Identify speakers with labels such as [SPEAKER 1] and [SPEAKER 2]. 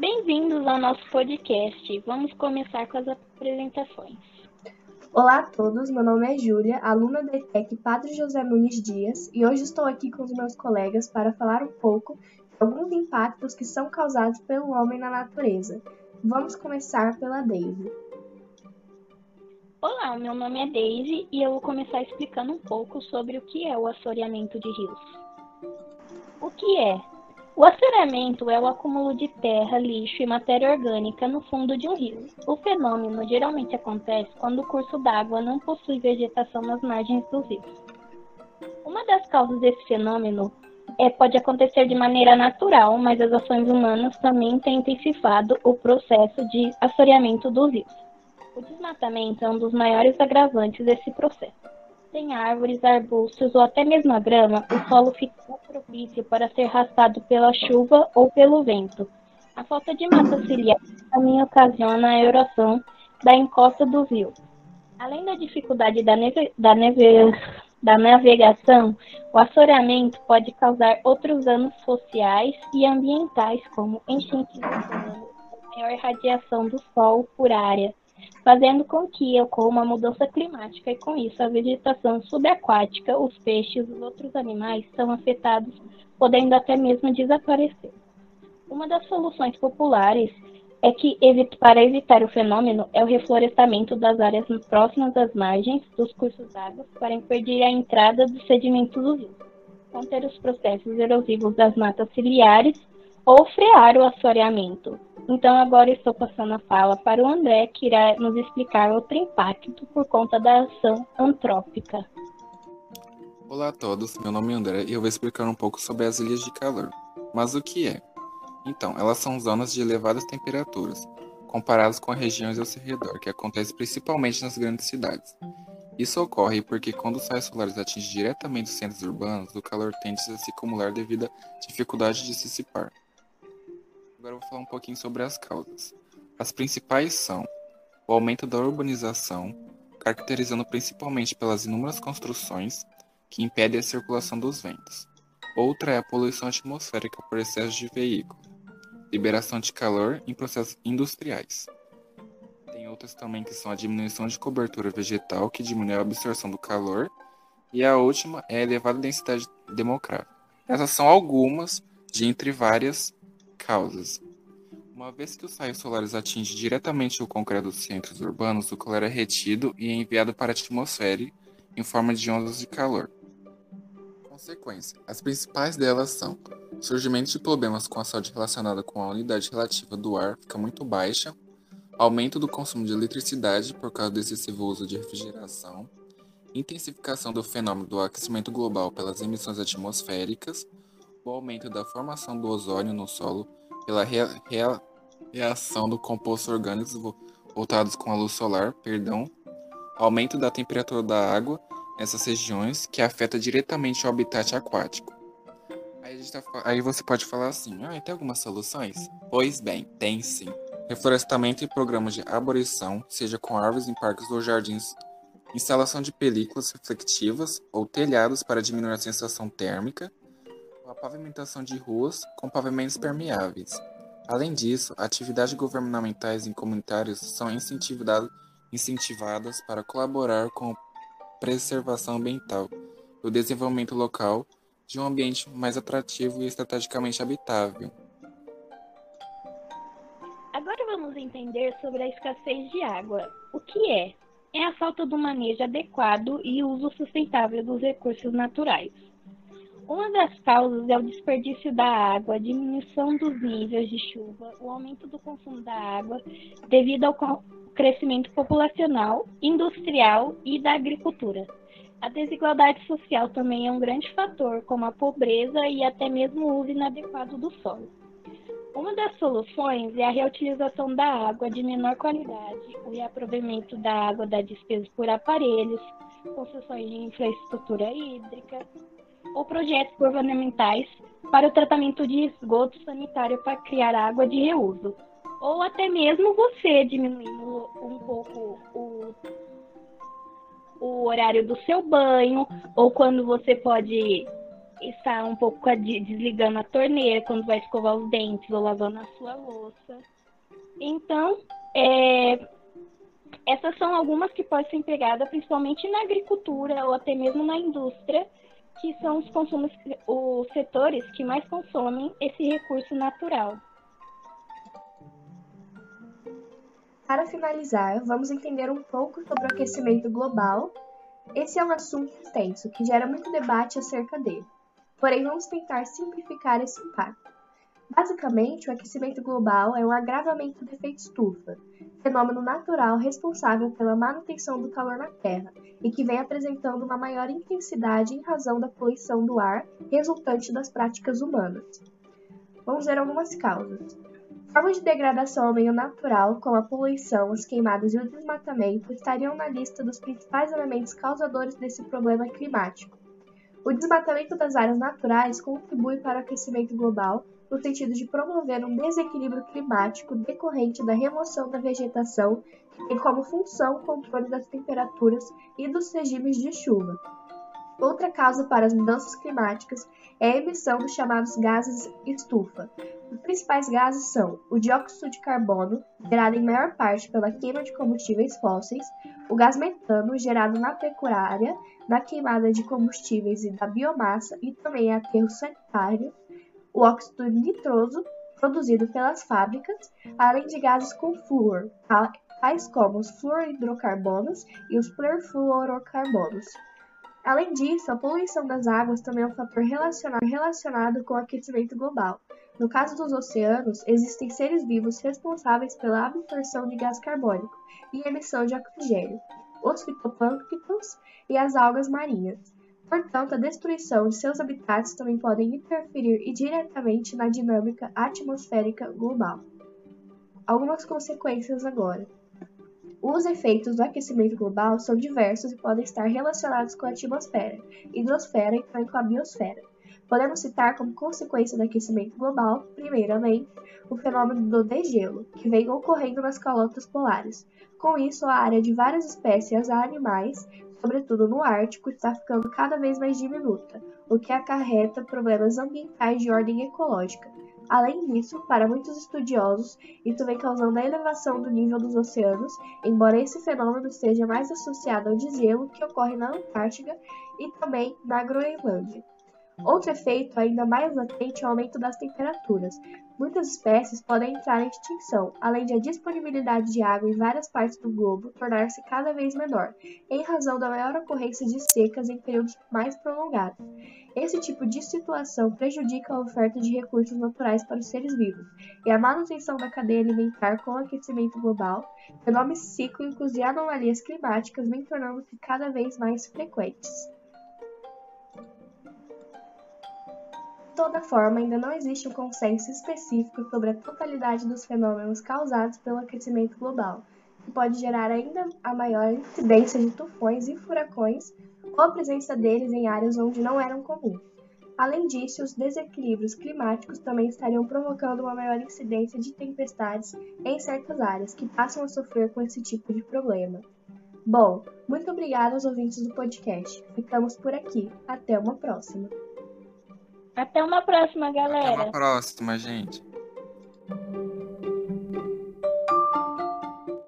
[SPEAKER 1] Bem-vindos ao nosso podcast. Vamos começar com as apresentações.
[SPEAKER 2] Olá a todos, meu nome é Júlia, aluna da ETEC Padre José Muniz Dias, e hoje estou aqui com os meus colegas para falar um pouco de alguns impactos que são causados pelo homem na natureza. Vamos começar pela Daisy.
[SPEAKER 1] Olá, meu nome é Daisy e eu vou começar explicando um pouco sobre o que é o assoreamento de rios. O que é? O assoreamento é o acúmulo de terra, lixo e matéria orgânica no fundo de um rio. O fenômeno geralmente acontece quando o curso d'água não possui vegetação nas margens dos rios. Uma das causas desse fenômeno é, pode acontecer de maneira natural, mas as ações humanas também têm intensificado o processo de assoreamento dos rios. O desmatamento é um dos maiores agravantes desse processo sem árvores, arbustos ou até mesmo a grama, o solo fica propício para ser arrastado pela chuva ou pelo vento. A falta de mata ciliar também ocasiona a erosão da encosta do rio. Além da dificuldade da, neve, da, neve, da navegação, o assoreamento pode causar outros danos sociais e ambientais, como enchentes de maior radiação do sol por área, fazendo com que ocorra uma mudança climática e, com isso, a vegetação subaquática, os peixes e os outros animais são afetados, podendo até mesmo desaparecer. Uma das soluções populares é que, para evitar o fenômeno, é o reflorestamento das áreas próximas às margens dos cursos d'água para impedir a entrada dos sedimentos do rio, conter os processos erosivos das matas ciliares ou frear o assoreamento, então agora estou passando a fala para o André, que irá nos explicar outro impacto por conta da ação antrópica.
[SPEAKER 3] Olá a todos, meu nome é André e eu vou explicar um pouco sobre as ilhas de calor. Mas o que é? Então, elas são zonas de elevadas temperaturas, comparadas com as regiões ao seu redor, que acontece principalmente nas grandes cidades. Isso ocorre porque quando os raios solares atingem diretamente os centros urbanos, o calor tende a se acumular devido à dificuldade de se dissipar. Agora eu vou falar um pouquinho sobre as causas. As principais são o aumento da urbanização, caracterizando principalmente pelas inúmeras construções que impedem a circulação dos ventos. Outra é a poluição atmosférica por excesso de veículos, liberação de calor em processos industriais. Tem outras também que são a diminuição de cobertura vegetal, que diminui a absorção do calor, e a última é a elevada densidade demográfica. Essas são algumas de entre várias causas. Uma vez que os raios solares atingem diretamente o concreto dos centros urbanos, o calor é retido e é enviado para a atmosfera em forma de ondas de calor. Consequência: as principais delas são surgimento de problemas com a saúde relacionada com a unidade relativa do ar fica muito baixa, aumento do consumo de eletricidade por causa do excessivo uso de refrigeração, intensificação do fenômeno do aquecimento global pelas emissões atmosféricas, o aumento da formação do ozônio no solo pela rea rea reação do composto orgânicos voltados com a luz solar, perdão, aumento da temperatura da água nessas regiões que afeta diretamente o habitat aquático. Aí, tá, aí você pode falar assim, ah, tem algumas soluções? Pois bem, tem sim. Reflorestamento e programas de arborização, seja com árvores em parques ou jardins, instalação de películas reflectivas ou telhados para diminuir a sensação térmica, a pavimentação de ruas com pavimentos permeáveis. Além disso, atividades governamentais e comunitárias são incentivadas para colaborar com a preservação ambiental e o desenvolvimento local de um ambiente mais atrativo e estrategicamente habitável.
[SPEAKER 1] Agora vamos entender sobre a escassez de água. O que é? É a falta do manejo adequado e uso sustentável dos recursos naturais. Uma das causas é o desperdício da água, a diminuição dos níveis de chuva, o aumento do consumo da água devido ao crescimento populacional, industrial e da agricultura. A desigualdade social também é um grande fator, como a pobreza e até mesmo o uso inadequado do solo. Uma das soluções é a reutilização da água de menor qualidade, o reaproveitamento da água da despesa por aparelhos, construções de infraestrutura hídrica, ou projetos governamentais para o tratamento de esgoto sanitário para criar água de reuso. Ou até mesmo você diminuindo um pouco o, o horário do seu banho, ou quando você pode estar um pouco desligando a torneira quando vai escovar os dentes ou lavando a sua louça. Então, é, essas são algumas que podem ser empregadas principalmente na agricultura ou até mesmo na indústria, que são os, consumos, os setores que mais consomem esse recurso natural.
[SPEAKER 2] Para finalizar, vamos entender um pouco sobre o aquecimento global. Esse é um assunto extenso que gera muito debate acerca dele. Porém, vamos tentar simplificar esse impacto. Basicamente, o aquecimento global é um agravamento do efeito estufa, fenômeno natural responsável pela manutenção do calor na Terra e que vem apresentando uma maior intensidade em razão da poluição do ar resultante das práticas humanas. Vamos ver algumas causas. Formas de degradação ao meio natural, como a poluição, as queimadas e o desmatamento, estariam na lista dos principais elementos causadores desse problema climático. O desmatamento das áreas naturais contribui para o aquecimento global, no sentido de promover um desequilíbrio climático decorrente da remoção da vegetação, que tem como função o controle das temperaturas e dos regimes de chuva. Outra causa para as mudanças climáticas é a emissão dos chamados gases estufa. Os principais gases são o dióxido de carbono, gerado em maior parte pela queima de combustíveis fósseis, o gás metano, gerado na pecuária, na queimada de combustíveis e da biomassa e também aterro sanitário, o óxido nitroso, produzido pelas fábricas, além de gases com flúor, tais como os fluorohidrocarbonos e os perfluorocarbonos. Além disso, a poluição das águas também é um fator relacionado com o aquecimento global. No caso dos oceanos, existem seres vivos responsáveis pela absorção de gás carbônico e emissão de oxigênio, os fitoplânctons e as algas marinhas. Portanto, a destruição de seus habitats também podem interferir diretamente na dinâmica atmosférica global. Algumas consequências agora. Os efeitos do aquecimento global são diversos e podem estar relacionados com a atmosfera, hidrosfera e também com a biosfera. Podemos citar como consequência do aquecimento global, primeiramente, o fenômeno do degelo, que vem ocorrendo nas calotas polares. Com isso, a área de várias espécies animais sobretudo no Ártico, está ficando cada vez mais diminuta, o que acarreta problemas ambientais de ordem ecológica. Além disso, para muitos estudiosos, isso vem causando a elevação do nível dos oceanos, embora esse fenômeno esteja mais associado ao desgelo que ocorre na Antártica e também na Groenlândia. Outro efeito ainda mais latente é o aumento das temperaturas. Muitas espécies podem entrar em extinção, além de a disponibilidade de água em várias partes do globo tornar-se cada vez menor, em razão da maior ocorrência de secas em períodos mais prolongados. Esse tipo de situação prejudica a oferta de recursos naturais para os seres vivos e a manutenção da cadeia alimentar com o aquecimento global, fenômenos cíclicos e anomalias climáticas vêm tornando-se cada vez mais frequentes. Toda forma, ainda não existe um consenso específico sobre a totalidade dos fenômenos causados pelo aquecimento global, que pode gerar ainda a maior incidência de tufões e furacões ou a presença deles em áreas onde não eram comuns. Além disso, os desequilíbrios climáticos também estariam provocando uma maior incidência de tempestades em certas áreas que passam a sofrer com esse tipo de problema. Bom, muito obrigada aos ouvintes do podcast. Ficamos por aqui. Até uma próxima.
[SPEAKER 1] Até uma próxima, galera.
[SPEAKER 3] Até uma próxima, gente.